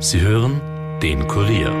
Sie hören den Kurier.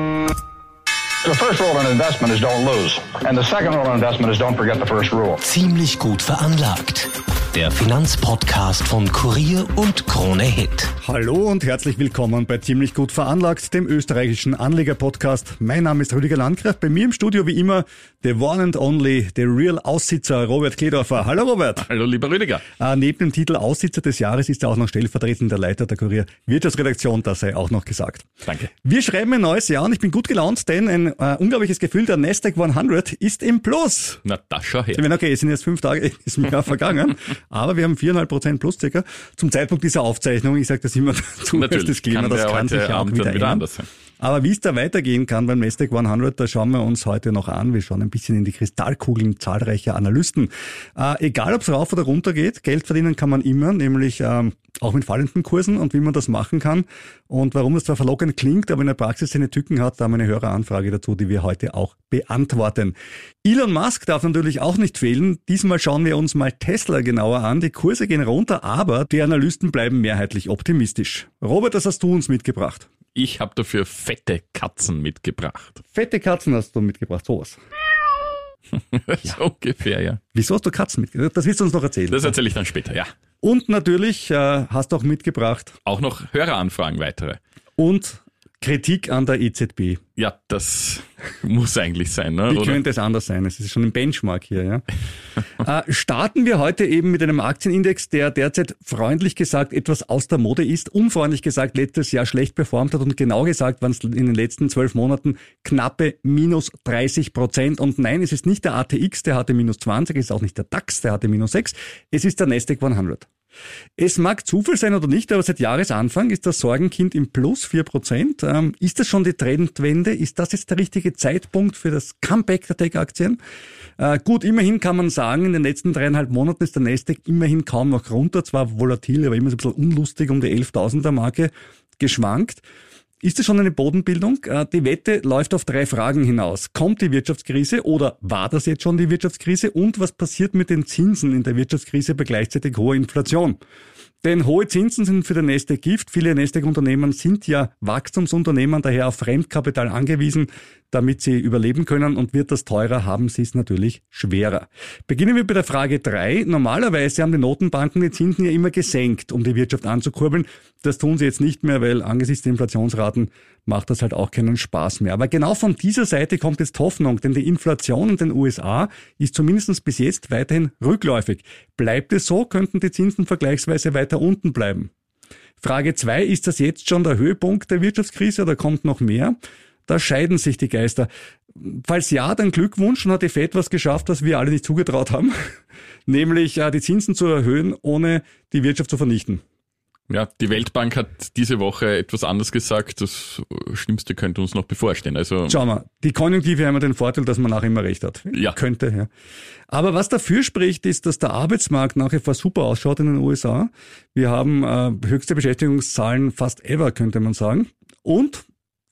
Ziemlich gut veranlagt. Der Finanzpodcast von Kurier und Krone Hit. Hallo und herzlich willkommen bei Ziemlich gut veranlagt, dem österreichischen Anlegerpodcast. Mein Name ist Rüdiger Landgraf. Bei mir im Studio wie immer the one and only, the real Aussitzer Robert Kledorfer. Hallo Robert. Hallo lieber Rüdiger. Äh, neben dem Titel Aussitzer des Jahres ist er auch noch stellvertretender Leiter der Kurier Wirtschaftsredaktion, das sei auch noch gesagt. Danke. Wir schreiben ein neues Jahr und ich bin gut gelaunt, denn ein äh, unglaubliches Gefühl, der Nasdaq 100 ist im Plus. Na, das schau her. Ich meine, okay, es sind jetzt fünf Tage, ist im Jahr vergangen, aber wir haben viereinhalb Prozent plus circa. Zum Zeitpunkt dieser Aufzeichnung, ich sage das immer dazu, Natürlich, das Klima, kann das kann sich ja auch wieder, wieder ändern. anders sein. Aber wie es da weitergehen kann beim Nasdaq 100, da schauen wir uns heute noch an. Wir schauen ein bisschen in die Kristallkugeln zahlreicher Analysten. Äh, egal, ob es rauf oder runter geht, Geld verdienen kann man immer, nämlich ähm, auch mit fallenden Kursen und wie man das machen kann. Und warum das zwar verlockend klingt, aber in der Praxis seine Tücken hat, da haben wir eine Höreranfrage dazu, die wir heute auch beantworten. Elon Musk darf natürlich auch nicht fehlen. Diesmal schauen wir uns mal Tesla genauer an. Die Kurse gehen runter, aber die Analysten bleiben mehrheitlich optimistisch. Robert, das hast du uns mitgebracht. Ich habe dafür fette Katzen mitgebracht. Fette Katzen hast du mitgebracht, sowas. so ungefähr, ja. Wieso hast du Katzen mitgebracht? Das willst du uns noch erzählen. Das erzähle ich dann später, ja. und natürlich äh, hast du auch mitgebracht Auch noch Höreranfragen weitere. und Kritik an der EZB. Ja, das muss eigentlich sein, ne? Wie Oder? könnte es anders sein? Es ist schon ein Benchmark hier, ja. äh, starten wir heute eben mit einem Aktienindex, der derzeit freundlich gesagt etwas aus der Mode ist, unfreundlich gesagt letztes Jahr schlecht performt hat und genau gesagt waren es in den letzten zwölf Monaten knappe minus 30 Prozent. Und nein, es ist nicht der ATX, der hatte minus 20, es ist auch nicht der DAX, der hatte minus 6, es ist der Nasdaq 100. Es mag Zufall sein oder nicht, aber seit Jahresanfang ist das Sorgenkind im Plus 4%. Ähm, ist das schon die Trendwende? Ist das jetzt der richtige Zeitpunkt für das Comeback der Tech-Aktien? Äh, gut, immerhin kann man sagen, in den letzten dreieinhalb Monaten ist der Nasdaq immerhin kaum noch runter, zwar volatil, aber immer so ein bisschen unlustig um die 11.000er Marke geschwankt. Ist es schon eine Bodenbildung? Äh, Die Wette läuft auf drei Fragen hinaus. Kommt die Wirtschaftskrise oder war das jetzt schon die Wirtschaftskrise? Und was passiert mit den Zinsen in der Wirtschaftskrise bei gleichzeitig hoher Inflation? Denn hohe Zinsen sind für den Nasdaq Gift. Viele Nasdaq-Unternehmen sind ja Wachstumsunternehmen, daher auf Fremdkapital angewiesen, damit sie überleben können. Und wird das teurer, haben sie es natürlich schwerer. Beginnen wir bei der Frage drei. Normalerweise haben die Notenbanken die Zinsen ja immer gesenkt, um die Wirtschaft anzukurbeln. Das tun sie jetzt nicht mehr, weil angesichts der Inflationsraten macht das halt auch keinen Spaß mehr. Aber genau von dieser Seite kommt jetzt Hoffnung, denn die Inflation in den USA ist zumindest bis jetzt weiterhin rückläufig. Bleibt es so, könnten die Zinsen vergleichsweise weiter unten bleiben. Frage zwei: ist das jetzt schon der Höhepunkt der Wirtschaftskrise oder kommt noch mehr? Da scheiden sich die Geister. Falls ja, dann Glückwunsch, dann hat die Fed was geschafft, was wir alle nicht zugetraut haben, nämlich äh, die Zinsen zu erhöhen, ohne die Wirtschaft zu vernichten. Ja, die Weltbank hat diese Woche etwas anders gesagt. Das Schlimmste könnte uns noch bevorstehen. Also Schau mal, die Konjunktive haben ja den Vorteil, dass man nachher immer recht hat. Ja. Könnte, ja. Aber was dafür spricht, ist, dass der Arbeitsmarkt nach wie vor super ausschaut in den USA. Wir haben äh, höchste Beschäftigungszahlen fast ever, könnte man sagen. Und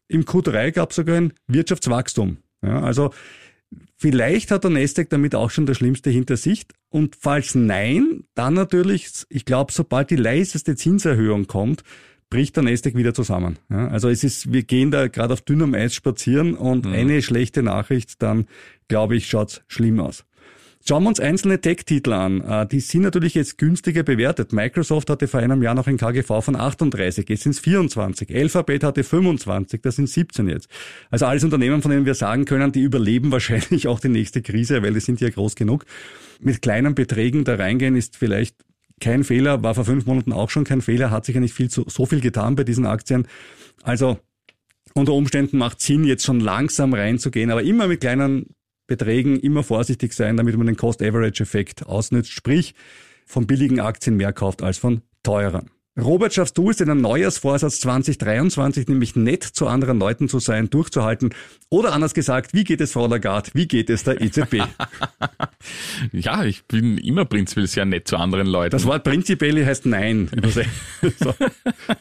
im Q3 gab es sogar ein Wirtschaftswachstum. Ja, also vielleicht hat der Nasdaq damit auch schon das Schlimmste hinter sich. Und falls nein, dann natürlich, ich glaube, sobald die leiseste Zinserhöhung kommt, bricht der Nasdaq wieder zusammen. Ja, also es ist, wir gehen da gerade auf dünnem Eis spazieren und eine schlechte Nachricht, dann glaube ich, schaut's schlimm aus. Schauen wir uns einzelne Tech-Titel an. Äh, Die sind natürlich jetzt günstiger bewertet. Microsoft hatte vor einem Jahr noch ein KGV von 38, jetzt sind es 24. Alphabet hatte 25, das sind 17 jetzt. Also alles Unternehmen, von denen wir sagen können, die überleben wahrscheinlich auch die nächste Krise, weil die sind ja groß genug. Mit kleinen Beträgen da reingehen ist vielleicht kein Fehler, war vor fünf Monaten auch schon kein Fehler, hat sich ja nicht viel zu, so viel getan bei diesen Aktien. Also unter Umständen macht Sinn, jetzt schon langsam reinzugehen, aber immer mit kleinen Beträgen, immer vorsichtig sein, damit man den Cost-Average-Effekt ausnützt, sprich von billigen Aktien mehr kauft als von teuren. Robert, schaffst du es in einem Neujahrsvorsatz 2023, nämlich nett zu anderen Leuten zu sein, durchzuhalten? Oder anders gesagt, wie geht es Frau Lagarde? Wie geht es der EZB? ja, ich bin immer prinzipiell sehr nett zu anderen Leuten. Das Wort prinzipiell heißt nein. so.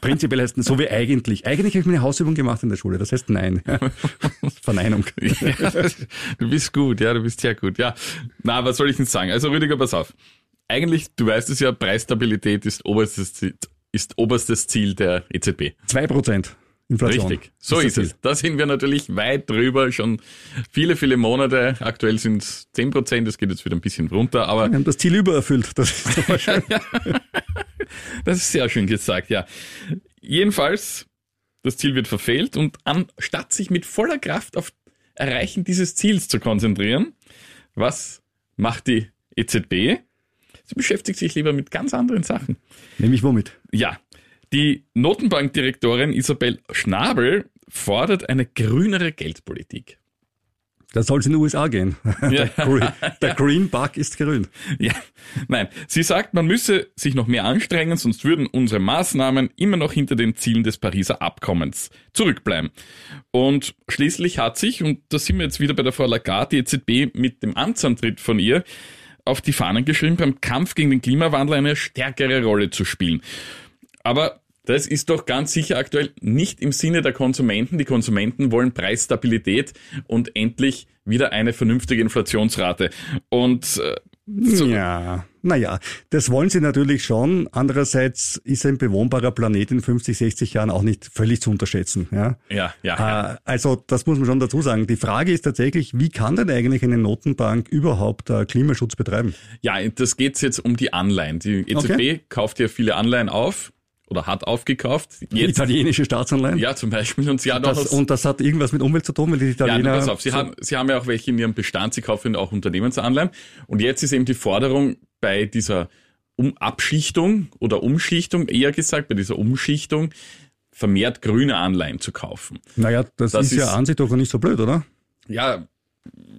Prinzipiell heißt so wie eigentlich. Eigentlich habe ich meine Hausübung gemacht in der Schule. Das heißt nein. Verneinung. Ja, du bist gut, ja, du bist sehr gut. Ja, na, was soll ich denn sagen? Also Rüdiger, pass auf. Eigentlich, du weißt es ja, Preisstabilität ist oberstes Ziel, ist oberstes Ziel der EZB. Zwei Prozent. Inflation. Richtig, so ist, das es. Da sind wir natürlich weit drüber, schon viele, viele Monate. Aktuell sind es 10 Prozent, es geht jetzt wieder ein bisschen runter, aber Wir haben das Ziel übererfüllt. Das ist aber schön. das ist sehr schön gesagt, ja. Jedenfalls, das Ziel wird verfehlt und anstatt sich mit voller Kraft auf Erreichen dieses Ziels zu konzentrieren, was macht die EZB? Sie beschäftigt sich lieber mit ganz anderen Sachen. Nämlich womit? Ja, die Notenbankdirektorin Isabel Schnabel fordert eine grünere Geldpolitik. Das soll es in den USA gehen. Ja. Der, Green, der Green Bug ist grün. Ja, nein, sie sagt, man müsse sich noch mehr anstrengen, sonst würden unsere Maßnahmen immer noch hinter den Zielen des Pariser Abkommens zurückbleiben. Und schließlich hat sich, und da sind wir jetzt wieder bei der Frau Lagarde, die EZB mit dem Amtsantritt von ihr auf die Fahnen geschrieben, beim Kampf gegen den Klimawandel eine stärkere Rolle zu spielen. Aber das ist doch ganz sicher aktuell nicht im Sinne der Konsumenten. Die Konsumenten wollen Preisstabilität und endlich wieder eine vernünftige Inflationsrate. Und äh, so, Ja, naja, das wollen sie natürlich schon. Andererseits ist ein bewohnbarer Planet in 50, 60 Jahren auch nicht völlig zu unterschätzen. Ja, ja, ja. ja. Äh, Also das muss man schon dazu sagen. Die Frage ist tatsächlich, wie kann denn eigentlich eine Notenbank überhaupt äh, Klimaschutz betreiben? Ja, das geht's jetzt um die Anleihen. Die EZB Okay. kauft ja viele Anleihen auf oder hat aufgekauft. Jetzt, Italienische Staatsanleihen? ja, zum Beispiel. Und sie hat auch Das, aus- und das hat irgendwas mit Umwelt zu tun, weil die Ja, Italiener... na, pass auf, Sie, haben, Sie haben ja auch welche in Ihrem Bestand, Sie kaufen auch Unternehmensanleihen. Und jetzt ist eben die Forderung bei dieser um Abschichtung oder Umschichtung, eher gesagt, bei dieser Umschichtung, vermehrt grüne Anleihen zu kaufen. naja, das, das ist, ja ist- an sich doch nicht so blöd, oder? Ja,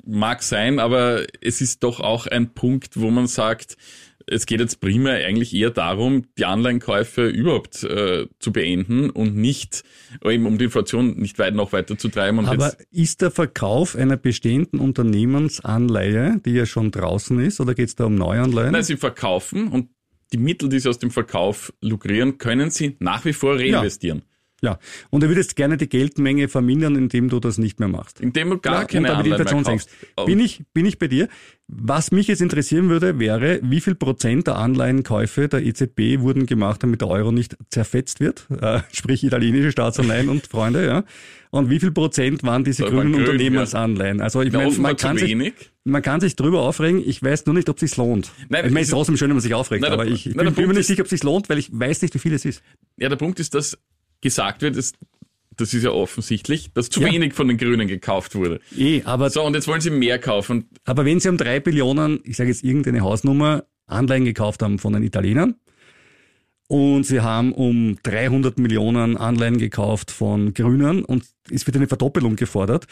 mag sein, aber es ist doch auch ein Punkt, wo man sagt, es geht jetzt primär eigentlich eher darum, die Anleihenkäufe überhaupt äh, zu beenden und nicht, eben um die Inflation nicht weit noch weiter zu treiben. Und Aber ist der Verkauf einer bestehenden Unternehmensanleihe, die ja schon draußen ist, oder geht es da um Neuanleihen? nein, sie verkaufen und die Mittel, die sie aus dem Verkauf lukrieren, können sie nach wie vor reinvestieren. Ja, und du würdest gerne die Geldmenge vermindern, indem du das nicht mehr machst. Indem du gar Ja, keine und damit Anleihen mehr kaufst. senkst. Bin ich, bin ich bei dir? Was mich jetzt interessieren würde, wäre, wie viel Prozent der Anleihenkäufe der EZB wurden gemacht, damit der Euro nicht zerfetzt wird, äh, sprich italienische Staatsanleihen und Freunde, ja. Und wie viel Prozent waren diese waren grünen grün, Unternehmensanleihen? Also ich Ja, meine, man kann, sich, wenig. man kann sich drüber aufregen, ich weiß nur nicht, ob es sich lohnt. Nein, ich meine, es ist trotzdem schön, wenn man sich aufregt, Nein, der- aber ich, ich nein, der bin, bin mir nicht sicher, ob es sich lohnt, weil ich weiß nicht, wie viel es ist. Ja, der Punkt ist, dass gesagt wird, dass, das ist ja offensichtlich, dass zu Ja. wenig von den Grünen gekauft wurde. Eh, aber So, und jetzt wollen sie mehr kaufen. Aber wenn Sie um drei Billionen, ich sage jetzt irgendeine Hausnummer, Anleihen gekauft haben von den Italienern und Sie haben um 300 Millionen Anleihen gekauft von Grünen und es wird eine Verdoppelung gefordert,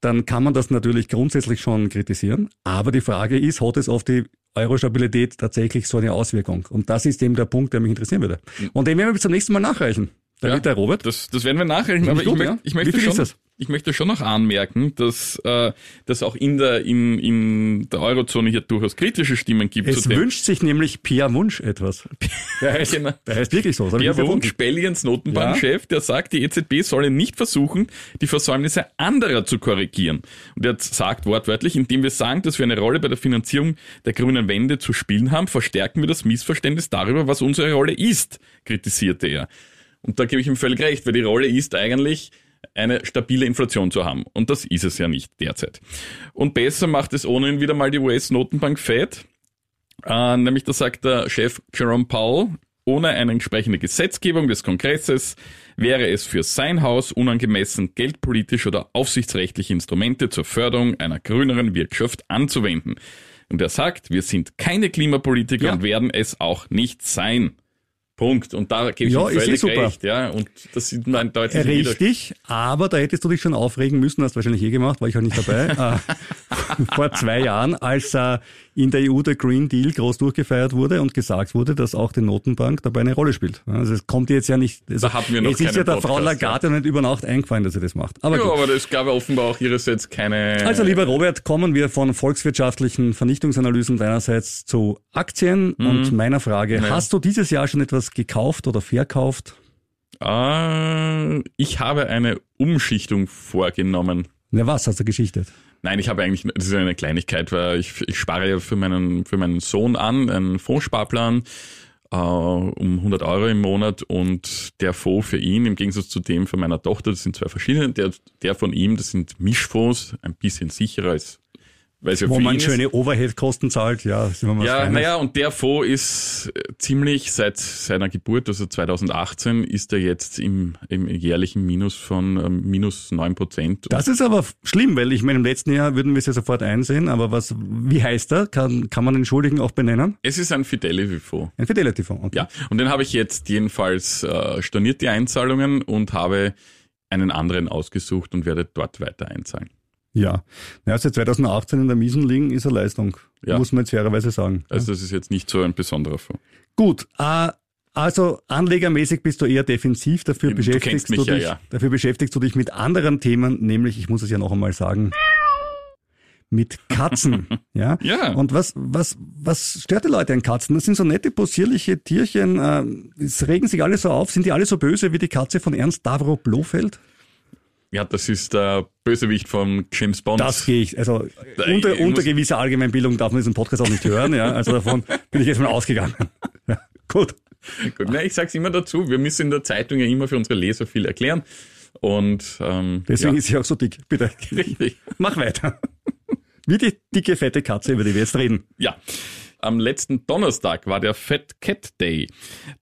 dann kann man das natürlich grundsätzlich schon kritisieren. Aber die Frage ist, hat es auf die Euro-Stabilität tatsächlich so eine Auswirkung? Und das ist eben der Punkt, der mich interessieren würde. Und den werden wir bis zum nächsten Mal nachreichen. Damit Ja. der Robert. Das, das werden wir nachrechnen, aber ich gut, möcht, ja. ich, möchte schon, ich möchte schon noch anmerken, dass, äh, dass auch in der, in, in der Eurozone hier durchaus kritische Stimmen gibt Es wünscht sich nämlich Pierre Wunsch etwas. Der heißt, Genau. der heißt wirklich so. erfunden. Wunsch, Belgiens Notenbankchef, der sagt, die EZB solle nicht versuchen, die Versäumnisse anderer zu korrigieren. Und er sagt wortwörtlich, indem wir sagen, dass wir eine Rolle bei der Finanzierung der grünen Wende zu spielen haben, verstärken wir das Missverständnis darüber, was unsere Rolle ist, kritisierte er. Und da gebe ich ihm völlig recht, weil die Rolle ist eigentlich, eine stabile Inflation zu haben. Und das ist es ja nicht derzeit. Und besser macht es ohnehin wieder mal die US-Notenbank Fed. Äh, nämlich da sagt der Chef Jerome Powell, ohne eine entsprechende Gesetzgebung des Kongresses wäre es für sein Haus unangemessen, geldpolitische oder aufsichtsrechtliche Instrumente zur Förderung einer grüneren Wirtschaft anzuwenden. Und er sagt, wir sind keine Klimapolitiker Ja. und werden es auch nicht sein. Punkt. Und da gebe ich Ja, ihm ist eh völlig super. recht. Ja, und das sieht man deutlich wieder. Richtig, aber da hättest du dich schon aufregen müssen, hast du wahrscheinlich eh gemacht, war ich auch nicht dabei, äh, vor zwei Jahren, als äh, in der EU der Green Deal groß durchgefeiert wurde und gesagt wurde, dass auch die Notenbank dabei eine Rolle spielt. Also es kommt jetzt ja nicht, also Da hatten wir noch es ist ja der Frau Lagarde nicht über Nacht eingefallen, dass sie das macht. Aber Ja, gut. aber es gab ja offenbar auch ihrerseits keine. Also lieber Robert, kommen wir von volkswirtschaftlichen Vernichtungsanalysen deinerseits zu Aktien Mhm. und meiner Frage, hast du dieses Jahr schon etwas gekauft oder verkauft? Ah, ich habe eine Umschichtung vorgenommen. Na was hast du geschichtet? Nein, ich habe eigentlich, das ist eine Kleinigkeit, weil ich, ich spare ja für meinen, für meinen Sohn an, einen Fondssparplan. äh, um 100 Euro im Monat und der Fonds für ihn, im Gegensatz zu dem von meiner Tochter, das sind zwei verschiedene, der, der von ihm, das sind Mischfonds, ein bisschen sicherer als ja Wo man schöne Overhead-Kosten zahlt, ja, sind wir mal Ja, naja, und der Fonds ist äh, ziemlich seit seiner Geburt, also 2018, ist er jetzt im, im jährlichen Minus von ähm, minus neun Prozent. Das ist aber schlimm, weil ich meine, im letzten Jahr würden wir es ja sofort einsehen, aber was, wie heißt er? Kann, kann man den Schuldigen auch benennen? Es ist ein Fidelity-Fonds. Ein Fidelity-Fonds. Okay. Ja, und den habe ich jetzt jedenfalls äh, storniert, die Einzahlungen, und habe einen anderen ausgesucht und werde dort weiter einzahlen. Ja. Naja, seit 2018 in der Miesen liegen ist eine Leistung. Ja. Muss man jetzt fairerweise sagen. Also das ist jetzt nicht so ein besonderer Fonds. Gut, äh, also anlegermäßig bist du eher defensiv, dafür Du beschäftigst du ja, dich, ja. dafür beschäftigst du dich mit anderen Themen, nämlich, ich muss es ja noch einmal sagen, mit Katzen. ja? Ja. Und was, was, was stört die Leute an Katzen? Das sind so nette, possierliche Tierchen, äh, es regen sich alle so auf, sind die alle so böse wie die Katze von Ernst Davro Blofeld? Ja, das ist der Bösewicht von James Bond. Das gehe ich, also unter, ich unter gewisser Allgemeinbildung darf man diesen Podcast auch nicht hören, ja, also davon bin ich jetzt mal ausgegangen. Ja, gut. Gut, na, ich sag's immer dazu, wir müssen in der Zeitung ja immer für unsere Leser viel erklären. Und ähm, Deswegen ja, ist sie auch so dick. Bitte. richtig. Mach weiter. Wie die dicke, fette Katze, über die wir jetzt reden. Ja, am letzten Donnerstag war der Fat Cat Day.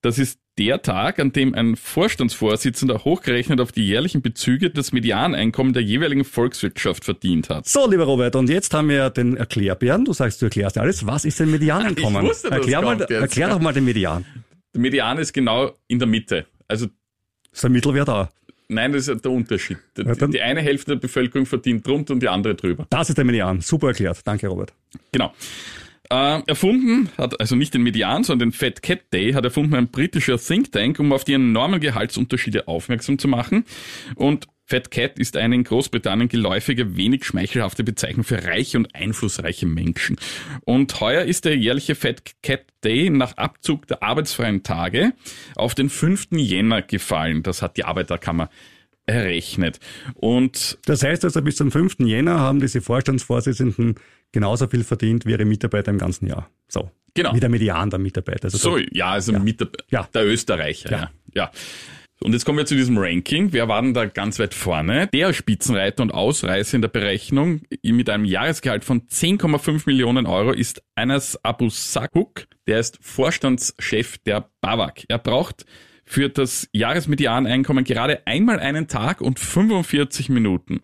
Das ist der Tag, an dem ein Vorstandsvorsitzender hochgerechnet auf die jährlichen Bezüge das Medianeinkommen der jeweiligen Volkswirtschaft verdient hat. So, lieber Robert, und jetzt haben wir den Erklärbären. Du sagst, du erklärst alles. Was ist denn Medianeinkommen? Ich wusste, Erklär, mal, kommt jetzt. erklär doch mal den Median. Der Median ist genau in der Mitte. Also Ist der Mittelwert da? nein, das ist der Unterschied. Die, Ja, die eine Hälfte der Bevölkerung verdient drunter und die andere drüber. Das ist der Median. Super erklärt. Danke, Robert. Genau. Äh, erfunden hat, also nicht den Median, sondern den Fat Cat Day, hat erfunden ein britischer Think Tank, um auf die enormen Gehaltsunterschiede aufmerksam zu machen. Und Fat Cat ist eine in Großbritannien geläufige, wenig schmeichelhafte Bezeichnung für reiche und einflussreiche Menschen. Und heuer ist der jährliche Fat Cat Day nach Abzug der arbeitsfreien Tage auf den 5. Jänner gefallen. Das hat die Arbeiterkammer errechnet. Und Das heißt also, bis zum 5. Jänner haben diese Vorstandsvorsitzenden genauso viel verdient wie ihre Mitarbeiter im ganzen Jahr. So. Genau. Wie der Median der Mitarbeiter. Also So, der- ja, also mit der, Ja. der Österreicher, Ja. ja. ja. Und jetzt kommen wir zu diesem Ranking. Wer war denn da ganz weit vorne? Der Spitzenreiter und Ausreißer in der Berechnung mit einem Jahresgehalt von 10,5 Millionen Euro ist Anas Abu Sakuk. Der ist Vorstandschef der BAWAG. Er braucht für das Jahresmedianeinkommen gerade einmal einen Tag und 45 Minuten.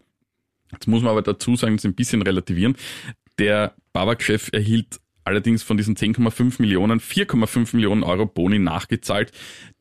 Jetzt muss man aber dazu sagen, das ein bisschen relativieren. Der BAWAG-Chef erhielt allerdings von diesen 10,5 Millionen 4,5 Millionen Euro Boni nachgezahlt,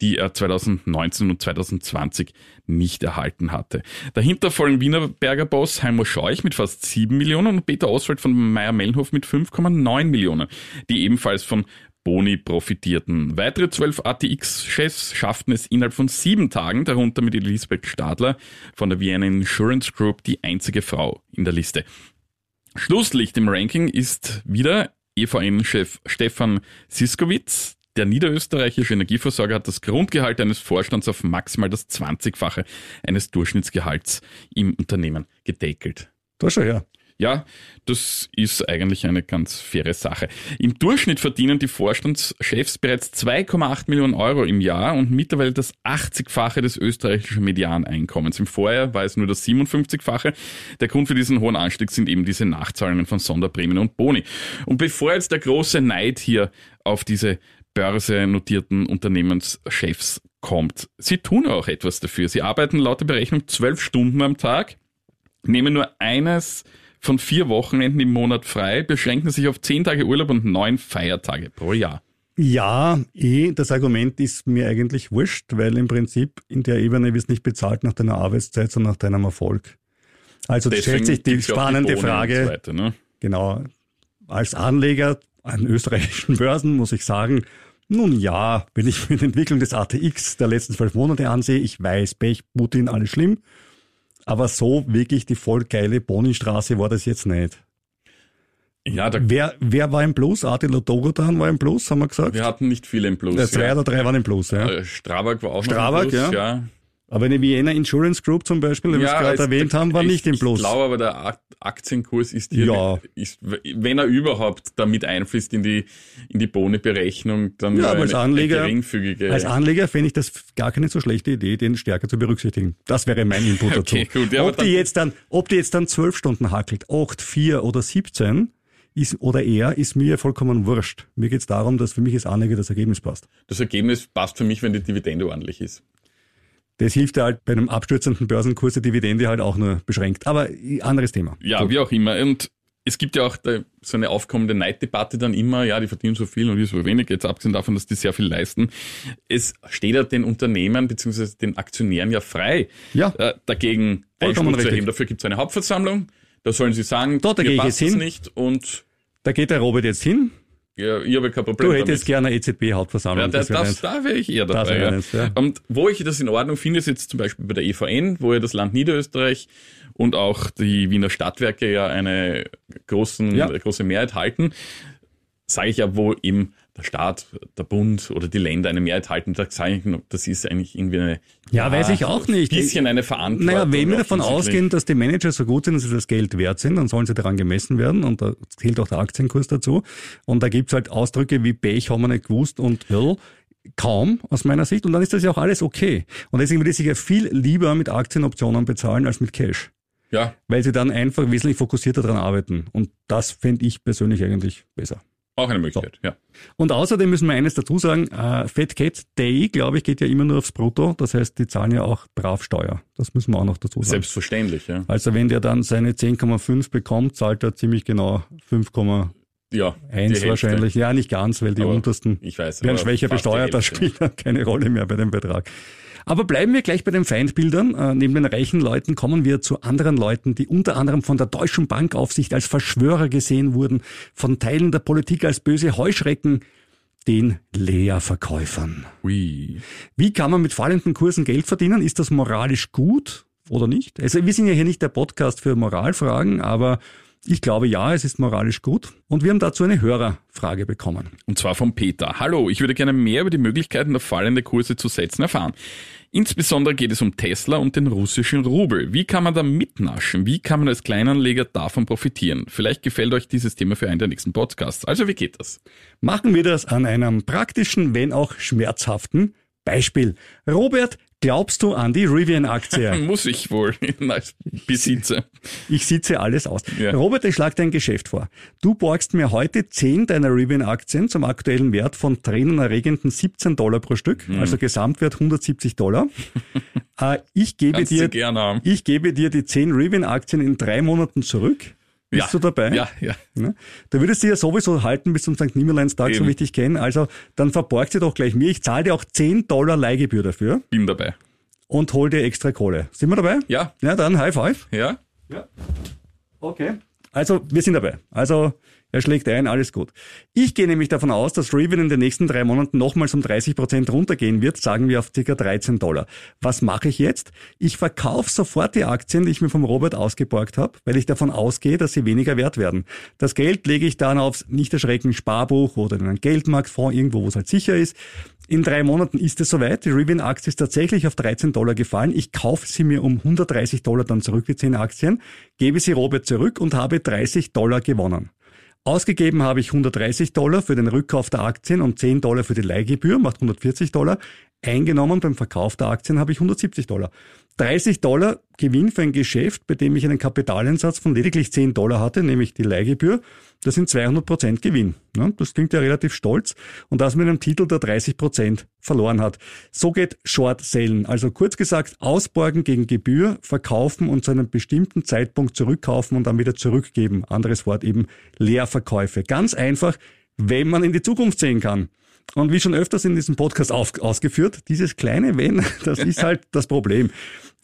die er 2019 und 2020 nicht erhalten hatte. Dahinter folgen Wienerberger Boss Heimo Scheuch mit fast 7 Millionen und Peter Oswald von Meyer-Mellenhof mit 5,9 Millionen, die ebenfalls von Boni profitierten. Weitere zwölf ATX-Chefs schafften es innerhalb von sieben Tagen, darunter mit Elisabeth Stadler von der Vienna Insurance Group die einzige Frau in der Liste. Schlusslicht im Ranking ist wieder EVN-Chef Stefan Siskowitz. Der niederösterreichische Energieversorger hat das Grundgehalt eines Vorstands auf maximal das 20-fache eines Durchschnittsgehalts im Unternehmen gedeckelt. Da schon her. Das ist eigentlich eine ganz faire Sache. Im Durchschnitt verdienen die Vorstandschefs bereits 2,8 Millionen Euro im Jahr und mittlerweile das 80-fache des österreichischen Medianeinkommens. Im Vorjahr war es nur das 57-fache. Der Grund für diesen hohen Anstieg sind eben diese Nachzahlungen von Sonderprämien und Boni. Und bevor jetzt der große Neid hier auf diese börsennotierten Unternehmenschefs kommt, sie tun auch etwas dafür. Sie arbeiten laut der Berechnung zwölf Stunden am Tag, nehmen nur eines von vier Wochenenden im Monat frei, beschränken sich auf zehn Tage Urlaub und neun Feiertage pro Jahr. Ja, eh, das Argument ist mir eigentlich wurscht, weil im Prinzip in der Ebene wirst nicht bezahlt nach deiner Arbeitszeit, sondern nach deinem Erfolg. Also das stellt sich die spannende und Frage, weiter, ne? genau, als Anleger an österreichischen Börsen muss ich sagen, nun ja, wenn ich mir die Entwicklung des ATX der letzten zwölf Monate ansehe, ich weiß, Pech, Putin, alles schlimm, aber so wirklich die voll geile Boni-Straße war das jetzt nicht. Ja, da, Wer, wer war im Plus? Attila Dogodan war im Plus, haben wir gesagt? wir hatten nicht viele im Plus. Ja, zwei ja. oder drei waren im Plus, ja. Äh, Strabag war auch Strabag, noch im Plus, ja. ja. Aber eine Vienna Insurance Group zum Beispiel, die wir es gerade erwähnt haben, war ich, nicht im Ich Plus. glaube aber, der Ak- Aktienkurs ist hier, Ja. ist, wenn er überhaupt damit einfließt in die, in die Boni-Berechnung, dann Ja, aber als eine, Anleger- eine geringfügige. Als Anleger fände ich das gar keine so schlechte Idee, den stärker zu berücksichtigen. Das wäre mein Input dazu. Okay, gut, ja, ob, die jetzt dann, ob die jetzt dann zwölf Stunden hackelt, acht, vier oder 17 ist, oder eher, ist mir vollkommen wurscht. Mir geht es darum, dass für mich als Anleger das Ergebnis passt. das Ergebnis passt für mich, wenn die Dividende ordentlich ist. Das hilft ja halt bei einem abstürzenden Börsenkurs der Dividende halt auch nur beschränkt. Aber äh, anderes Thema. Ja, Gut. wie auch immer. Und es gibt ja auch da so eine aufkommende Neiddebatte dann immer, ja, die verdienen so viel und die so wenig, jetzt abgesehen davon, dass die sehr viel leisten. Es steht ja den Unternehmern bzw. den Aktionären ja frei, Ja. äh, dagegen Einspruch zu erheben. Dafür gibt es eine Hauptversammlung, da sollen sie sagen, Dort, da mir passt es hin. nicht und Da geht der Robert jetzt hin. Ja, ich habe kein Problem Du hättest damit. gerne eine EZB-Hauptversammlung. Ja, da, das das, da wäre ich eher dabei. Ja. eins, ja. Und wo ich das in Ordnung finde, ist jetzt zum Beispiel bei der EVN, wo ja das Land Niederösterreich und auch die Wiener Stadtwerke ja eine großen, Ja. große Mehrheit halten, sage ich ja, wo eben Staat, der Bund oder die Länder eine Mehrheit halten, da sage ich, das ist eigentlich irgendwie eine Ja, weiß ich auch nicht. bisschen eine Verantwortung. Naja, wenn wir davon ausgehen, dass die Manager so gut sind, dass sie das Geld wert sind, dann sollen sie daran gemessen werden und da zählt auch der Aktienkurs dazu. Und da gibt's halt Ausdrücke wie Pech haben wir nicht gewusst und Irr. Kaum aus meiner Sicht und dann ist das ja auch alles okay. Und deswegen würde ich ja viel lieber mit Aktienoptionen bezahlen als mit Cash, Ja, weil sie dann einfach wesentlich fokussierter daran arbeiten. Und das fände ich persönlich eigentlich besser. Auch eine Möglichkeit, ja. Und außerdem müssen wir eines dazu sagen, äh, Fat Cat Day, glaube ich, geht ja immer nur aufs Brutto. Das heißt, die zahlen ja auch brav Steuer. Das müssen wir auch noch dazu sagen. Selbstverständlich, ja. Also wenn der dann seine 10,5 bekommt, zahlt er ziemlich genau 5,1 Ja, Hälfte. wahrscheinlich. Ja, nicht ganz, weil die Aber untersten Ich weiß. werden schwächer besteuert. Das spielt dann keine Rolle mehr bei dem Betrag. Aber bleiben wir gleich bei den Feindbildern. Äh, neben den reichen Leuten kommen wir zu anderen Leuten, die unter anderem von der Deutschen Bankaufsicht als Verschwörer gesehen wurden, von Teilen der Politik als böse Heuschrecken, den Leerverkäufern. Ui. Wie kann man mit fallenden Kursen Geld verdienen? Ist das moralisch gut oder nicht? Also wir sind ja hier nicht der Podcast für Moralfragen, aber ich glaube ja, es ist moralisch gut. Und wir haben dazu eine Hörerfrage bekommen. Und zwar von Peter. Hallo, ich würde gerne mehr über die Möglichkeiten der fallende Kurse zu setzen erfahren. Insbesondere geht es um Tesla und den russischen Rubel. Wie kann man da mitnaschen? Wie kann man als Kleinanleger davon profitieren? Vielleicht gefällt euch dieses Thema für einen der nächsten Podcasts. Also wie geht das? Machen wir das an einem praktischen, wenn auch schmerzhaften Beispiel. Robert, glaubst du an die Rivian-Aktie? Muss ich wohl als Besitzer. Ich sitze alles aus. Ja. Robert, ich schlage dir ein Geschäft vor. Du borgst mir heute 10 deiner Rivian-Aktien zum aktuellen Wert von tränenerregenden 17 Dollar pro Stück, Hm. also Gesamtwert 170 Dollar. äh, ich, gebe Kannst dir, ich gebe dir die 10 Rivian-Aktien in drei Monaten zurück. Bist Ja. du dabei? Ja, ja. Ne? Da würdest du ja sowieso halten bis zum St. Nimmerleinstag, so wie ich dich kenne. Also dann verborg sie doch gleich mir. Ich zahle dir auch 10 Dollar Leihgebühr dafür Bin dabei. und hol dir extra Kohle. Sind wir dabei? Ja, Ja, dann High Five. ja. Okay. Also, wir sind dabei. Also, er schlägt ein, alles gut. Ich gehe nämlich davon aus, dass Rivian in den nächsten drei Monaten nochmals um 30 Prozent runtergehen wird, sagen wir auf ca. 13 Dollar. Was mache ich jetzt? Ich verkaufe sofort die Aktien, die ich mir vom Robert ausgeborgt habe, weil ich davon ausgehe, dass sie weniger wert werden. Das Geld lege ich dann aufs nicht erschrecken Sparbuch oder in einen Geldmarktfonds, irgendwo, wo es halt sicher ist. In drei Monaten ist es soweit. Die Rivian-Aktie ist tatsächlich auf 13 Dollar gefallen. Ich kaufe sie mir um 130 Dollar dann zurück, die 10 Aktien, gebe sie Robert zurück und habe 30 Dollar gewonnen. Ausgegeben habe ich 130 Dollar für den Rückkauf der Aktien und 10 Dollar für die Leihgebühr, macht 140 Dollar. Eingenommen beim Verkauf der Aktien habe ich 170 Dollar. 30 Dollar Gewinn für ein Geschäft, bei dem ich einen Kapitaleinsatz von lediglich 10 Dollar hatte, nämlich die Leihgebühr. Das sind 200 Prozent Gewinn. Ja, das klingt ja relativ stolz. Und das mit einem Titel, der 30 Prozent verloren hat. So geht Short Sellen. Also kurz gesagt, ausborgen gegen Gebühr, verkaufen und zu einem bestimmten Zeitpunkt zurückkaufen und dann wieder zurückgeben. Anderes Wort eben Leerverkäufe. Ganz einfach, wenn man in die Zukunft sehen kann. Und wie schon öfters in diesem Podcast auf, ausgeführt, dieses kleine Wenn, das ist halt das Problem.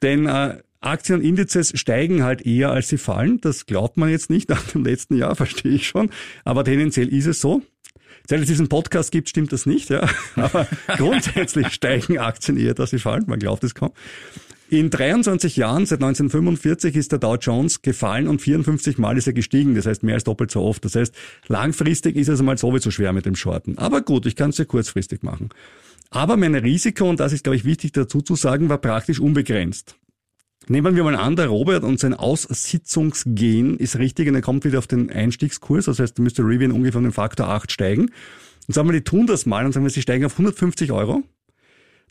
Denn äh, Aktien und Indizes steigen halt eher, als sie fallen. Das glaubt man jetzt nicht nach dem letzten Jahr, verstehe ich schon. Aber tendenziell ist es so. Seit es diesen Podcast gibt, stimmt das nicht, ja. Aber grundsätzlich steigen Aktien eher, dass sie fallen. Man glaubt es kaum. In 23 Jahren, seit 1945, ist der Dow Jones gefallen und 54 Mal ist er gestiegen. Das heißt, mehr als doppelt so oft. Das heißt, langfristig ist es einmal sowieso schwer mit dem Shorten. Aber gut, ich kann es ja kurzfristig machen. Aber mein Risiko, und das ist, glaube ich, wichtig dazu zu sagen, war praktisch unbegrenzt. Nehmen wir mal an, der Robert und sein Aussitzungsgehen ist richtig und er kommt wieder auf den Einstiegskurs. Das heißt, da müsste Rivian ungefähr um den Faktor 8 steigen. Und sagen wir, die tun das mal und sagen wir, sie steigen auf 150 Euro.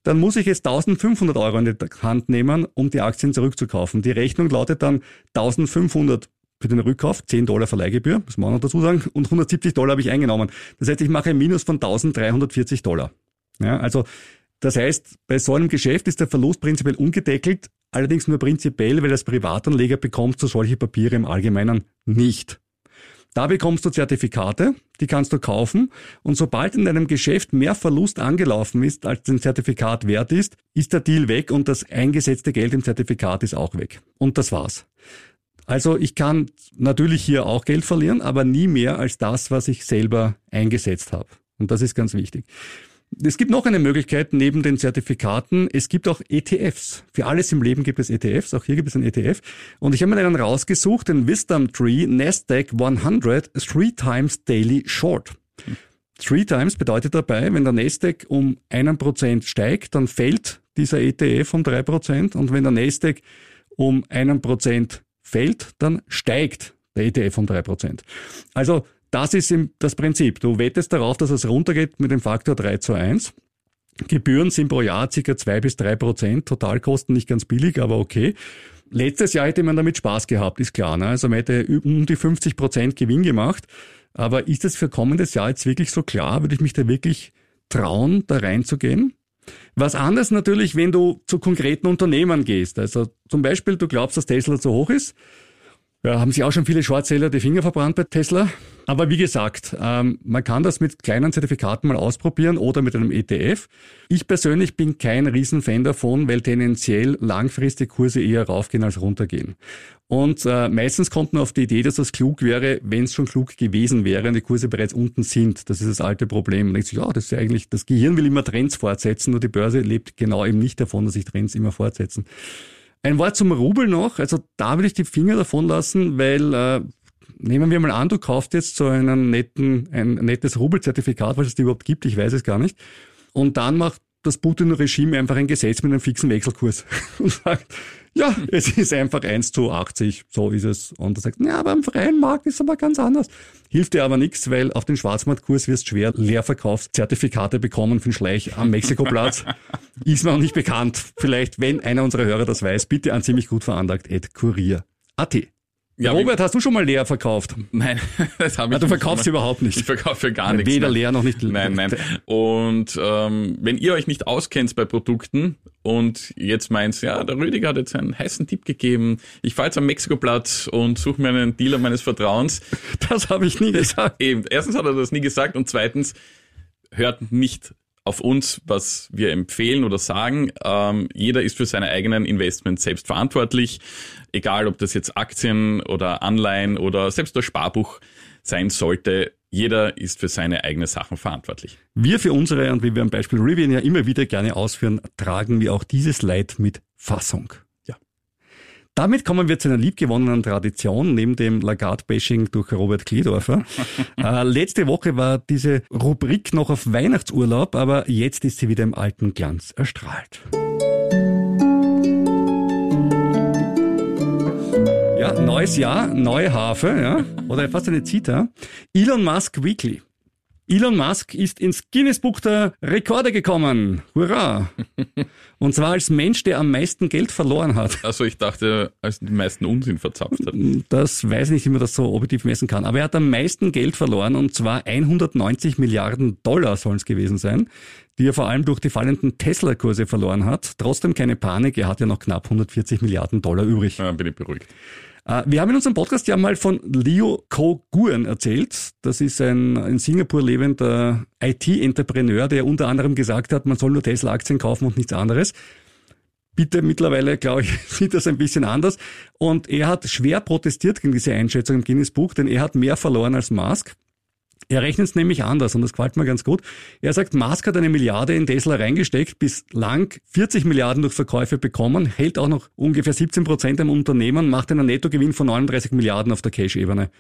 Dann muss ich jetzt 1500 Euro in die Hand nehmen, um die Aktien zurückzukaufen. Die Rechnung lautet dann 1500 für den Rückkauf, 10 Dollar Verleihgebühr, das muss man noch dazu sagen, und 170 Dollar habe ich eingenommen. Das heißt, ich mache ein Minus von 1340 Dollar. Ja, also das heißt, bei so einem Geschäft ist der Verlust prinzipiell ungedeckelt, allerdings nur prinzipiell, weil als Privatanleger bekommst du solche Papiere im Allgemeinen nicht. Da bekommst du Zertifikate, die kannst du kaufen und sobald in deinem Geschäft mehr Verlust angelaufen ist, als dein Zertifikat wert ist, ist der Deal weg und das eingesetzte Geld im Zertifikat ist auch weg. Und das war's. Also ich kann natürlich hier auch Geld verlieren, aber nie mehr als das, was ich selber eingesetzt habe. Und das ist ganz wichtig. Es gibt noch eine Möglichkeit neben den Zertifikaten. Es gibt auch ETFs. Für alles im Leben gibt es ETFs. Auch hier gibt es einen ETF. Und ich habe mir einen rausgesucht, den Wisdom Tree Nasdaq 100 Three Times Daily Short. Three Times bedeutet dabei, wenn der Nasdaq um einen Prozent steigt, dann fällt dieser ETF um drei Prozent. Und wenn der Nasdaq um einen Prozent fällt, dann steigt der ETF um drei Prozent. Also das ist das Prinzip. Du wettest darauf, dass es runtergeht mit dem Faktor 3 zu 1. Gebühren sind pro Jahr ca. 2 bis 3 Prozent. Totalkosten nicht ganz billig, aber okay. Letztes Jahr hätte man damit Spaß gehabt, ist klar. Ne? Also man hätte um die 50 Prozent Gewinn gemacht. Aber ist es für kommendes Jahr jetzt wirklich so klar? Würde ich mich da wirklich trauen, da reinzugehen? Was anderes natürlich, wenn du zu konkreten Unternehmen gehst. Also zum Beispiel, du glaubst, dass Tesla zu hoch ist. Ja, haben sich auch schon viele Shortseller die Finger verbrannt bei Tesla. Aber wie gesagt, ähm, man kann das mit kleinen Zertifikaten mal ausprobieren oder mit einem ETF. Ich persönlich bin kein Riesenfan davon, weil tendenziell langfristig Kurse eher raufgehen als runtergehen. Und äh, meistens kommt man auf die Idee, dass das klug wäre, wenn es schon klug gewesen wäre und die Kurse bereits unten sind. Das ist das alte Problem. Man denkt sich, ja, das ist ja eigentlich, das Gehirn will immer Trends fortsetzen, nur die Börse lebt genau eben nicht davon, dass sich Trends immer fortsetzen. Ein Wort zum Rubel noch. Also da will ich die Finger davon lassen, weil äh, nehmen wir mal an, du kaufst jetzt so einen netten, ein nettes Rubelzertifikat, was es überhaupt gibt, ich weiß es gar nicht. Und dann macht das Putin-Regime einfach ein Gesetz mit einem fixen Wechselkurs und sagt, ja, es ist einfach 1 zu 80, so ist es. Und er sagt, ja, aber am freien Markt ist es aber ganz anders. Hilft dir aber nichts, weil auf den Schwarzmarktkurs wirst du schwer Leerverkaufszertifikate bekommen für den Schleich am Mexikoplatz. ist mir noch nicht bekannt. Vielleicht, wenn einer unserer Hörer das weiß, bitte an ziemlich gut veranlagt, at kurier.at. Ja, Robert, hast du schon mal leer verkauft? Nein, das habe ich ah, Du verkaufst überhaupt nicht. Ich verkaufe gar nichts. Weder leer noch nicht. Nein, nein. Und ähm, wenn ihr euch nicht auskennt bei Produkten und jetzt meint, ja, der Rüdiger hat jetzt einen heißen Tipp gegeben, ich fahre jetzt am Mexikoplatz und suche mir einen Dealer meines Vertrauens. Das habe ich nie gesagt. Eben, erstens hat er das nie gesagt und zweitens hört nicht auf uns, was wir empfehlen oder sagen. Ähm, jeder ist für seine eigenen Investments selbst verantwortlich, egal ob das jetzt Aktien oder Anleihen oder selbst das Sparbuch sein sollte. Jeder ist für seine eigenen Sachen verantwortlich. Wir für unsere, und wie wir am Beispiel Rivian ja immer wieder gerne ausführen, tragen wir auch dieses Leid mit Fassung. Damit kommen wir zu einer liebgewonnenen Tradition, neben dem Lagarde-Bashing durch Robert Kledorfer. äh, letzte Woche war diese Rubrik noch auf Weihnachtsurlaub, aber jetzt ist sie wieder im alten Glanz erstrahlt. Ja, neues Jahr, neue Hafe, ja, oder fast eine Zita. Elon Musk Weekly. Elon Musk ist ins Guinness Buch der Rekorde gekommen. Hurra! Und zwar als Mensch, der am meisten Geld verloren hat. Also ich dachte, als den meisten Unsinn verzapft hat. Das weiß ich nicht, wie man das so objektiv messen kann. Aber er hat am meisten Geld verloren und zwar 190 Milliarden Dollar sollen es gewesen sein, die er vor allem durch die fallenden Tesla-Kurse verloren hat. Trotzdem keine Panik, er hat ja noch knapp 140 Milliarden Dollar übrig. Ja, bin ich beruhigt. Äh, wir haben in unserem Podcast ja mal von Leo Ko Guren erzählt. Das ist ein in Singapur lebender IT-Entrepreneur, der unter anderem gesagt hat, man soll nur Tesla-Aktien kaufen und nichts anderes. Bitte mittlerweile, glaube ich, sieht das ein bisschen anders. Und er hat schwer protestiert gegen diese Einschätzung im Guinness Buch, denn er hat mehr verloren als Musk. Er rechnet es nämlich anders und das gefällt mir ganz gut. Er sagt, Musk hat eine Milliarde in Tesla reingesteckt, bislang 40 Milliarden durch Verkäufe bekommen, hält auch noch ungefähr 17 Prozent am Unternehmen, macht einen Nettogewinn von 39 Milliarden auf der Cash-Ebene.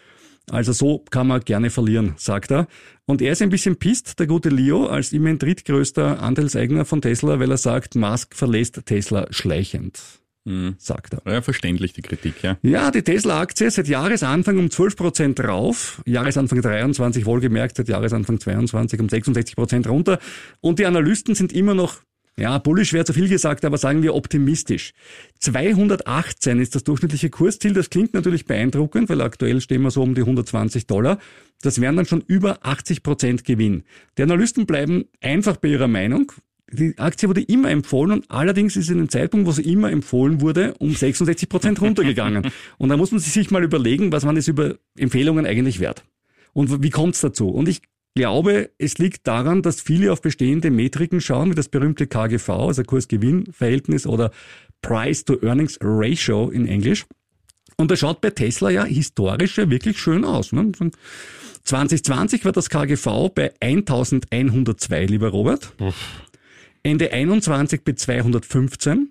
Also so kann man gerne verlieren, sagt er. Und er ist ein bisschen pisst, der gute Leo, als immerhin drittgrößter Anteilseigner von Tesla, weil er sagt, Musk verlässt Tesla schleichend. Mhm. Sagt er. Ja, verständlich die Kritik, ja. Ja, die Tesla-Aktie seit Jahresanfang um 12 Prozent rauf, Jahresanfang 23 wohlgemerkt, seit Jahresanfang 22 um 66 Prozent runter. Und die Analysten sind immer noch ja, bullisch wäre zu viel gesagt, aber sagen wir optimistisch. 218 ist das durchschnittliche Kursziel. Das klingt natürlich beeindruckend, weil aktuell stehen wir so um die 120 Dollar. Das wären dann schon über 80 Prozent Gewinn. Die Analysten bleiben einfach bei ihrer Meinung. Die Aktie wurde immer empfohlen und allerdings ist in dem Zeitpunkt, wo sie immer empfohlen wurde, um 66 Prozent runtergegangen. und da muss man sich mal überlegen, was man es über Empfehlungen eigentlich wert. Und wie kommt es dazu? Und ich glaube, es liegt daran, dass viele auf bestehende Metriken schauen, wie das berühmte KGV, also Kurs-Gewinn-Verhältnis oder Price-to-Earnings-Ratio in Englisch. Und das schaut bei Tesla ja historisch ja wirklich schön aus. Ne? 2020 war das KGV bei 1102, lieber Robert. Ende 21 bei 215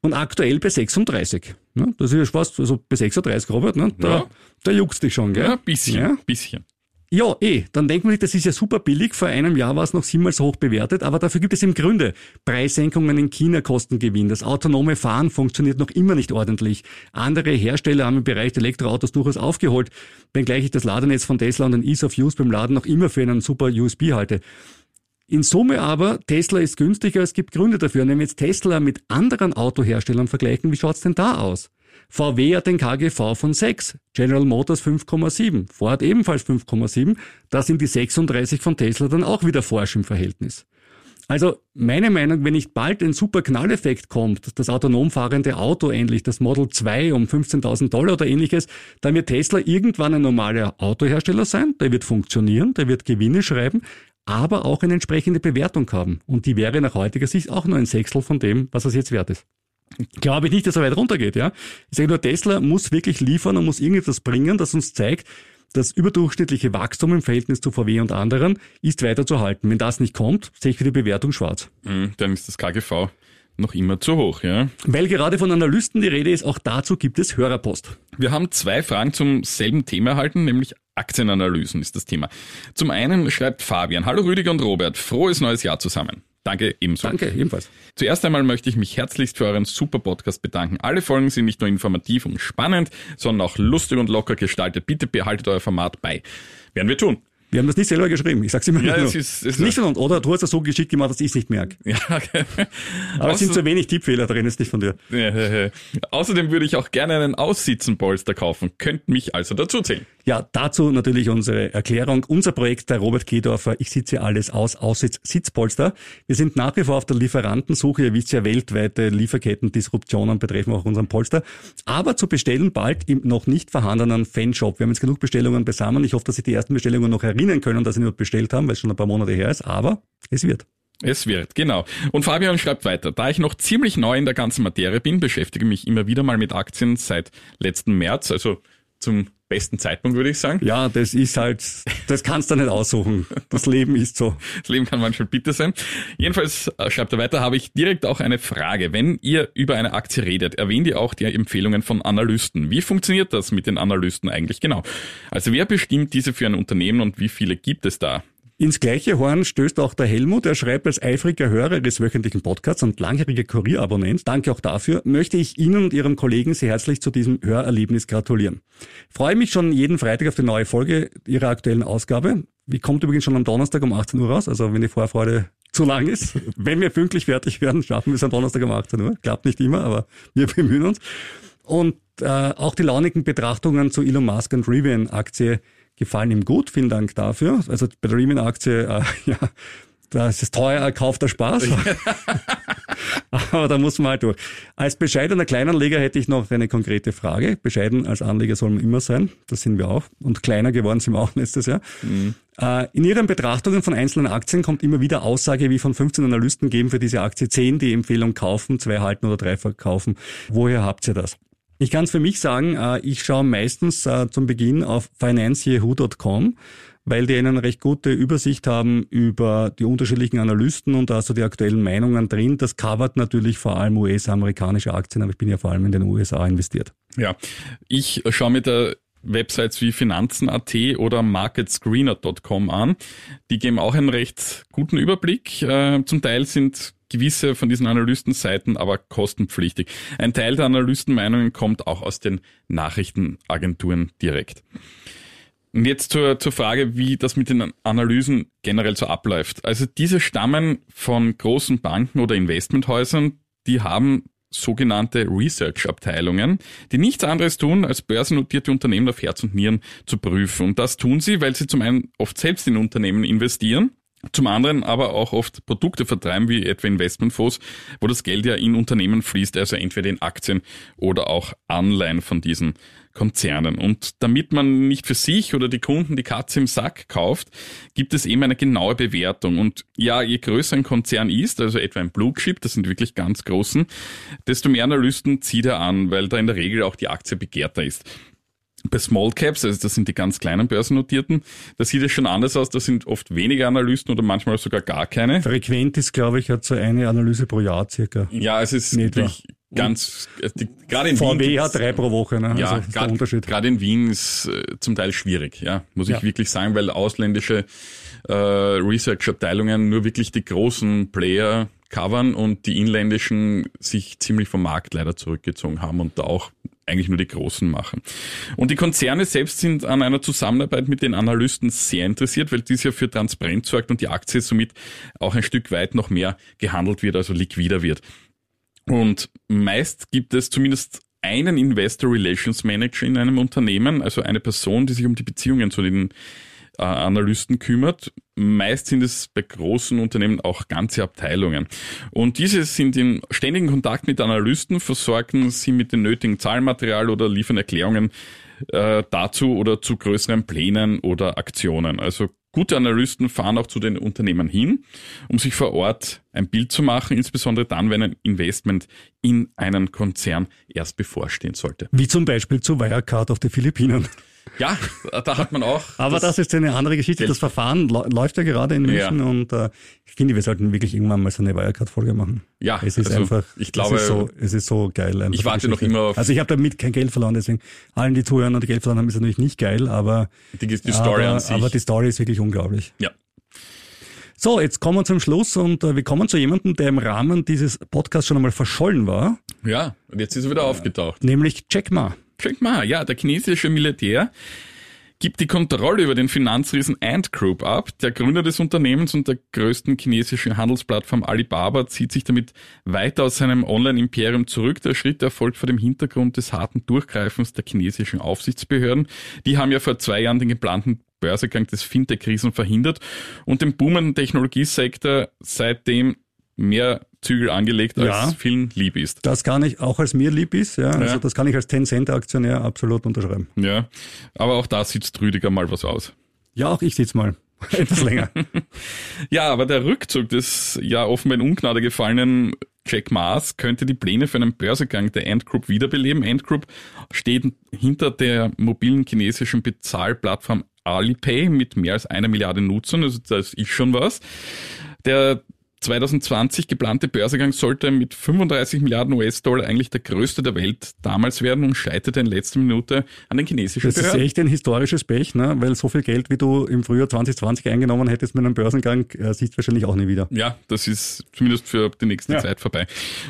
und aktuell bei 36. Ne? Das ist ja fast, also bei 36, Robert, ne? da, ja. da juckt's dich schon, gell? Ja, bisschen, ja? bisschen. Ja, eh, dann denkt man sich, das ist ja super billig. Vor einem Jahr war es noch siebenmal so hoch bewertet, aber dafür gibt es im Grunde Preissenkungen in China Kostengewinn. Das autonome Fahren funktioniert noch immer nicht ordentlich. Andere Hersteller haben im Bereich der Elektroautos durchaus aufgeholt, wenngleich ich das Ladenetz von Tesla und den Ease of Use beim Laden noch immer für einen super USB halte. In Summe aber, Tesla ist günstiger, es gibt Gründe dafür. Wenn wir jetzt Tesla mit anderen Autoherstellern vergleichen, wie schaut's denn da aus? VW hat den KGV von 6, General Motors 5,7, Ford ebenfalls 5,7. Da sind die 36 von Tesla dann auch wieder forsch im Verhältnis. Also meine Meinung, wenn nicht bald ein super Knalleffekt kommt, das autonom fahrende Auto endlich, das Model 2 um 15.000 Dollar oder ähnliches, dann wird Tesla irgendwann ein normaler Autohersteller sein, der wird funktionieren, der wird Gewinne schreiben, aber auch eine entsprechende Bewertung haben. Und die wäre nach heutiger Sicht auch nur ein Sechstel von dem, was es jetzt wert ist glaube ich nicht, dass er weit runtergeht. Ja? Ich sage nur, Tesla muss wirklich liefern und muss irgendetwas bringen, das uns zeigt, das überdurchschnittliche Wachstum im Verhältnis zu VW und anderen ist weiter zu halten. Wenn das nicht kommt, sehe ich für die Bewertung schwarz. Mhm, dann ist das KGV noch immer zu hoch, ja. Weil gerade von Analysten die Rede ist, auch dazu gibt es Hörerpost. Wir haben zwei Fragen zum selben Thema erhalten, nämlich Aktienanalysen ist das Thema. Zum einen schreibt Fabian, Hallo Rüdiger und Robert, frohes neues Jahr zusammen. Danke ebenso. Danke, ebenfalls. Zuerst einmal möchte ich mich herzlichst für euren super Podcast bedanken. Alle Folgen sind nicht nur informativ und spannend, sondern auch lustig und locker gestaltet. Bitte behaltet euer Format bei. Werden wir tun. Wir haben das nicht selber geschrieben. Ich sag's immer ja. Es ist, es nicht von Oder du hast das so geschickt gemacht, dass ich es nicht merke. Ja, okay. Aber es sind zu wenig Tippfehler drin, ist nicht von dir. Ja, ja, ja. Außerdem würde ich auch gerne einen Aussitzenpolster kaufen. Könnt mich also dazu zählen. Ja, dazu natürlich unsere Erklärung. Unser Projekt der Robert Kedorfer, ich sitze alles aus, Aussitz, Sitzpolster. Wir sind nach wie vor auf der Lieferantensuche. Ihr wisst ja, weltweite Lieferketten-Disruptionen betreffen auch unseren Polster. Aber zu bestellen bald im noch nicht vorhandenen Fanshop. Wir haben jetzt genug Bestellungen beisammen. Ich hoffe, dass Sie die ersten Bestellungen noch erinnern können, dass Sie nicht bestellt haben, weil es schon ein paar Monate her ist. Aber es wird. Es wird, genau. Und Fabian schreibt weiter. Da ich noch ziemlich neu in der ganzen Materie bin, beschäftige mich immer wieder mal mit Aktien seit letzten März, also zum besten Zeitpunkt, würde ich sagen. Ja, das ist halt, das kannst du nicht aussuchen. Das Leben ist so. Das Leben kann manchmal bitter sein. Jedenfalls, äh, schreibt er weiter, habe ich direkt auch eine Frage. Wenn ihr über eine Aktie redet, erwähnt ihr auch die Empfehlungen von Analysten. Wie funktioniert das mit den Analysten eigentlich genau? Also wer bestimmt diese für ein Unternehmen und wie viele gibt es da? Ins gleiche Horn stößt auch der Helmut. Er schreibt als eifriger Hörer des wöchentlichen Podcasts und langjähriger Kurierabonnent, danke auch dafür, möchte ich Ihnen und Ihrem Kollegen sehr herzlich zu diesem Hörerlebnis gratulieren. Freue mich schon jeden Freitag auf die neue Folge Ihrer aktuellen Ausgabe. Die kommt übrigens schon am Donnerstag um 18 Uhr raus, also wenn die Vorfreude zu lang ist. Wenn wir pünktlich fertig werden, schaffen wir es am Donnerstag um 18 Uhr. Klappt nicht immer, aber wir bemühen uns. Und äh, auch die launigen Betrachtungen zu Elon Musk und Rivian Aktie gefallen ihm gut. Vielen Dank dafür. Also bei der Riemann-Aktie, äh, ja, da ist es teuer, kauft der Spaß. Aber da muss man halt durch. Als bescheidener Kleinanleger hätte ich noch eine konkrete Frage. Bescheiden als Anleger soll man immer sein. Das sind wir auch. Und kleiner geworden sind wir auch letztes Jahr. Mhm. Äh, in Ihren Betrachtungen von einzelnen Aktien kommt immer wieder Aussage, wie von 15 Analysten geben für diese Aktie 10 die Empfehlung kaufen, zwei halten oder drei verkaufen. Woher habt ihr das? Ich kann es für mich sagen, äh, ich schaue meistens äh, zum Beginn auf financeyahoo.com, weil die eine recht gute Übersicht haben über die unterschiedlichen Analysten und also die aktuellen Meinungen drin. Das covert natürlich vor allem US-amerikanische Aktien, aber ich bin ja vor allem in den USA investiert. Ja, ich schaue mir da Websites wie Finanzen.at oder marketscreener.com an. Die geben auch einen recht guten Überblick. Äh, zum Teil sind gewisse von diesen Analystenseiten aber kostenpflichtig. Ein Teil der Analystenmeinungen kommt auch aus den Nachrichtenagenturen direkt. Und jetzt zur, zur Frage, wie das mit den Analysen generell so abläuft. Also diese stammen von großen Banken oder Investmenthäusern, die haben sogenannte Research-Abteilungen, die nichts anderes tun, als börsennotierte Unternehmen auf Herz und Nieren zu prüfen. Und das tun sie, weil sie zum einen oft selbst in Unternehmen investieren zum anderen aber auch oft Produkte vertreiben, wie etwa Investmentfonds, wo das Geld ja in Unternehmen fließt, also entweder in Aktien oder auch Anleihen von diesen Konzernen. Und damit man nicht für sich oder die Kunden die Katze im Sack kauft, gibt es eben eine genaue Bewertung. Und ja, je größer ein Konzern ist, also etwa ein Blue Chip, das sind wirklich ganz großen, desto mehr Analysten zieht er an, weil da in der Regel auch die Aktie begehrter ist. Bei Small Caps, also das sind die ganz kleinen Börsennotierten, da sieht es schon anders aus, da sind oft weniger Analysten oder manchmal sogar gar keine. Frequent ist, glaube ich, hat so eine Analyse pro Jahr circa. Ja, es ist wirklich ganz, die, gerade in VW Wien. hat drei pro Woche, ne? Ja, also gerade, Unterschied. gerade in Wien ist äh, zum Teil schwierig, ja, muss ich Ja. wirklich sagen, weil ausländische äh, Research-Abteilungen nur wirklich die großen Player covern und die inländischen sich ziemlich vom Markt leider zurückgezogen haben und da auch eigentlich nur die Großen machen. Und die Konzerne selbst sind an einer Zusammenarbeit mit den Analysten sehr interessiert, weil dies ja für Transparenz sorgt und die Aktie somit auch ein Stück weit noch mehr gehandelt wird, also liquider wird. Und meist gibt es zumindest einen Investor Relations Manager in einem Unternehmen, also eine Person, die sich um die Beziehungen zu den äh, Analysten kümmert. Meist sind es bei großen Unternehmen auch ganze Abteilungen. Und diese sind in ständigen Kontakt mit Analysten, versorgen sie mit dem nötigen Zahlenmaterial oder liefern Erklärungen äh, dazu oder zu größeren Plänen oder Aktionen. Also gute Analysten fahren auch zu den Unternehmen hin, um sich vor Ort ein Bild zu machen, insbesondere dann, wenn ein Investment in einen Konzern erst bevorstehen sollte. Wie zum Beispiel zu Wirecard auf den Philippinen. Ja, da hat man auch. Aber das, ist eine andere Geschichte. Geld- Das Verfahren läuft ja gerade in München Ja. und äh, ich finde, wir sollten wirklich irgendwann mal so eine Wirecard-Folge machen. Ja, es ist also einfach, ich glaube- es ist so, es ist so geil. Ich die warte noch immer auf- Also ich habe damit kein Geld verloren, deswegen allen, die zuhören und Geld verloren haben, ist natürlich nicht geil, aber die, die Story aber, an sich. aber die Story ist wirklich unglaublich. ja. So, jetzt kommen wir zum Schluss und äh, wir kommen zu jemandem, der im Rahmen dieses Podcasts schon einmal verschollen war, ja, und jetzt ist er wieder aufgetaucht. nämlich Jack Ma. Jack Ma, ja, der chinesische Milliardär gibt die Kontrolle über den Finanzriesen Ant Group ab. Der Gründer des Unternehmens und der größten chinesischen Handelsplattform Alibaba zieht sich damit weiter aus seinem Online-Imperium zurück. Der Schritt erfolgt vor dem Hintergrund des harten Durchgreifens der chinesischen Aufsichtsbehörden. Die haben ja vor zwei Jahren den geplanten Börsegang des Fintech-Riesen verhindert und dem boomenden Technologiesektor seitdem mehr Zügel angelegt, als Ja. vielen lieb ist. Das kann ich auch als mir lieb ist, ja. Also Ja. das kann ich als Tencent-Aktionär absolut unterschreiben. Ja, aber auch da sitzt Rüdiger mal was aus. Ja, auch ich sitze mal. Etwas länger. Ja, aber der Rückzug des ja offenbar in Ungnade gefallenen Jack Maas könnte die Pläne für einen Börsegang der Ant Group wiederbeleben. Ant Group steht hinter der mobilen chinesischen Bezahlplattform Alipay mit mehr als einer Milliarde Nutzern, also das ist schon was. Der 2020 geplante Börsegang sollte mit 35 Milliarden US-Dollar eigentlich der größte der Welt damals werden und scheiterte in letzter Minute an den chinesischen Das ist Behörden. echt ein historisches Pech, ne? weil so viel Geld, wie du im Frühjahr 2020 eingenommen hättest mit einem Börsengang, äh, siehst du wahrscheinlich auch nie wieder. Ja, das ist zumindest für die nächste Ja. Zeit vorbei.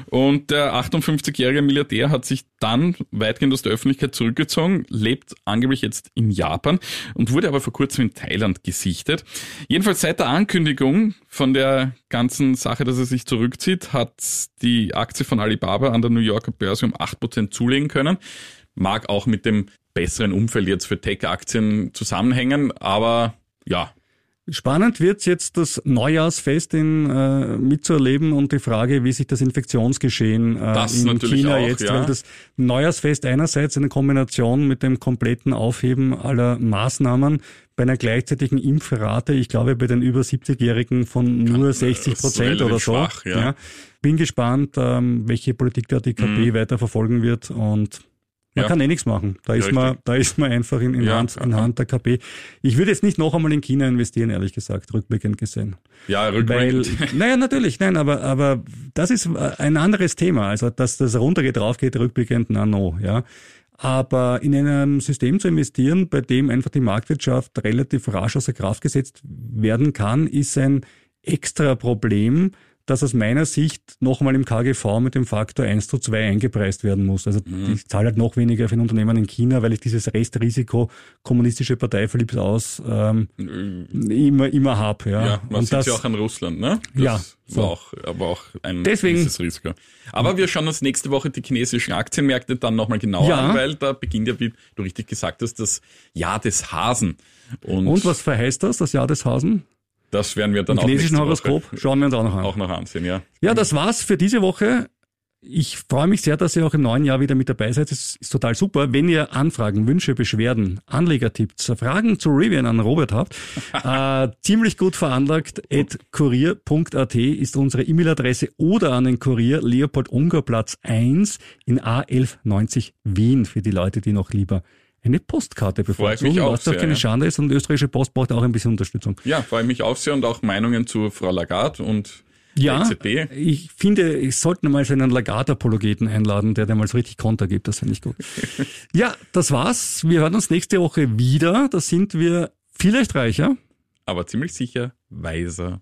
Und der 58-jährige Milliardär hat sich dann weitgehend aus der Öffentlichkeit zurückgezogen, lebt angeblich jetzt in Japan und wurde aber vor kurzem in Thailand gesichtet. Jedenfalls seit der Ankündigung von der ganzen Sache, dass er sich zurückzieht, hat die Aktie von Alibaba an der New Yorker Börse um 8% zulegen können. Mag auch mit dem besseren Umfeld jetzt für Tech-Aktien zusammenhängen, aber ja, Spannend wird's jetzt das Neujahrsfest in, äh, mitzuerleben und die Frage, wie sich das Infektionsgeschehen äh, Das in China auch, jetzt, ja. weil das Neujahrsfest einerseits in Kombination mit dem kompletten Aufheben aller Maßnahmen bei einer gleichzeitigen Impfrate, ich glaube bei den über 70-Jährigen von nur 60 Prozent oder so. schwach, ja. Bin gespannt, ähm, welche Politik da die KP weiter verfolgen wird und man Ja. kann eh nichts machen. Da ist richtig. man, da ist man einfach in, in, Ja, Hand, in ja. Hand der KP. Ich würde jetzt nicht noch einmal in China investieren, ehrlich gesagt, rückblickend gesehen. ja, Weil, rückblickend. naja, natürlich, nein, aber, aber das ist ein anderes Thema. Also, dass das runtergeht, raufgeht, rückblickend, na no, ja. Aber in einem System zu investieren, bei dem einfach die Marktwirtschaft relativ rasch außer Kraft gesetzt werden kann, ist ein extra Problem, das aus meiner Sicht nochmal im KGV mit dem Faktor 1 zu 2 eingepreist werden muss. Also mhm. ich zahle halt noch weniger für ein Unternehmen in China, weil ich dieses Restrisiko kommunistische Partei verliebt aus ähm, mhm. immer, immer habe. Ja, ja man Und sieht das, ja auch an Russland, ne? Das ja. So. War auch, aber auch ein Deswegen, gewisses Risiko. Aber wir schauen uns nächste Woche die chinesischen Aktienmärkte dann nochmal genauer ja. an, weil da beginnt ja, wie du richtig gesagt hast, das Jahr des Hasen. Und, Und was verheißt das, das Jahr des Hasen? Das werden wir dann Im auch chinesischen Horoskop schauen wir uns auch noch an. Auch noch ansehen, ja. Ja, das war's für diese Woche. Ich freue mich sehr, dass ihr auch im neuen Jahr wieder mit dabei seid. Das ist total super. Wenn ihr Anfragen, Wünsche, Beschwerden, Anlegertipps, Fragen zu Rivian an Robert habt, äh, ziemlich gut veranlagt, at kurier.at ist unsere E-Mail-Adresse oder an den Kurier Leopold Unger Platz 1 in A1190 Wien für die Leute, die noch lieber eine Postkarte bevorzugen, was doch keine ja. Schande ist und die österreichische Post braucht auch ein bisschen Unterstützung. Ja, freue mich auch sehr und auch Meinungen zu Frau Lagarde und ja, EZB. ich finde, ich sollte mal so einen Lagarde-Apologeten einladen, der dir mal so richtig Konter gibt, das finde ich gut. ja, das war's. Wir hören uns nächste Woche wieder. Da sind wir vielleicht reicher. Aber ziemlich sicher weiser.